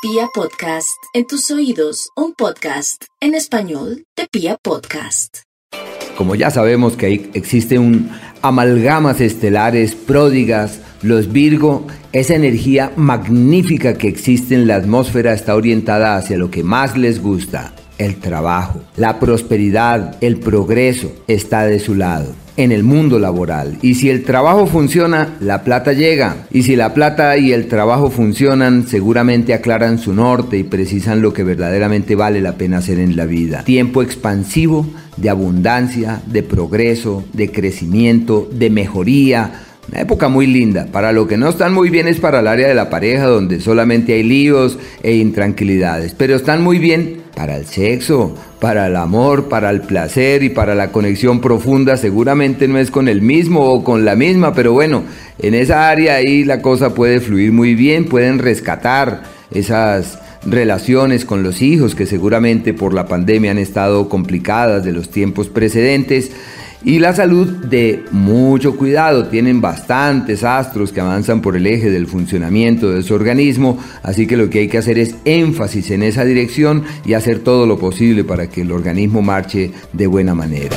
Pia Podcast, en tus oídos, un podcast en español de Pia Podcast. Como ya sabemos que existe un amalgamas estelares pródigas, los Virgo, esa energía magnífica que existe en la atmósfera está orientada hacia lo que más les gusta, el trabajo, la prosperidad, el progreso está de su lado en el mundo laboral. Y si el trabajo funciona, la plata llega. Y si la plata y el trabajo funcionan, seguramente aclaran su norte y precisan lo que verdaderamente vale la pena hacer en la vida. Tiempo expansivo de abundancia, de progreso, de crecimiento, de mejoría una época muy linda. Para lo que no están muy bien es para el área de la pareja, donde solamente hay líos e intranquilidades. Pero están muy bien para el sexo, para el amor, para el placer y para la conexión profunda. Seguramente no es con el mismo o con la misma, pero bueno, en esa área ahí la cosa puede fluir muy bien. Pueden rescatar esas relaciones con los hijos que seguramente por la pandemia han estado complicadas de los tiempos precedentes y la salud de mucho cuidado. Tienen bastantes astros que avanzan por el eje del funcionamiento de su organismo, así que lo que hay que hacer es énfasis en esa dirección y hacer todo lo posible para que el organismo marche de buena manera.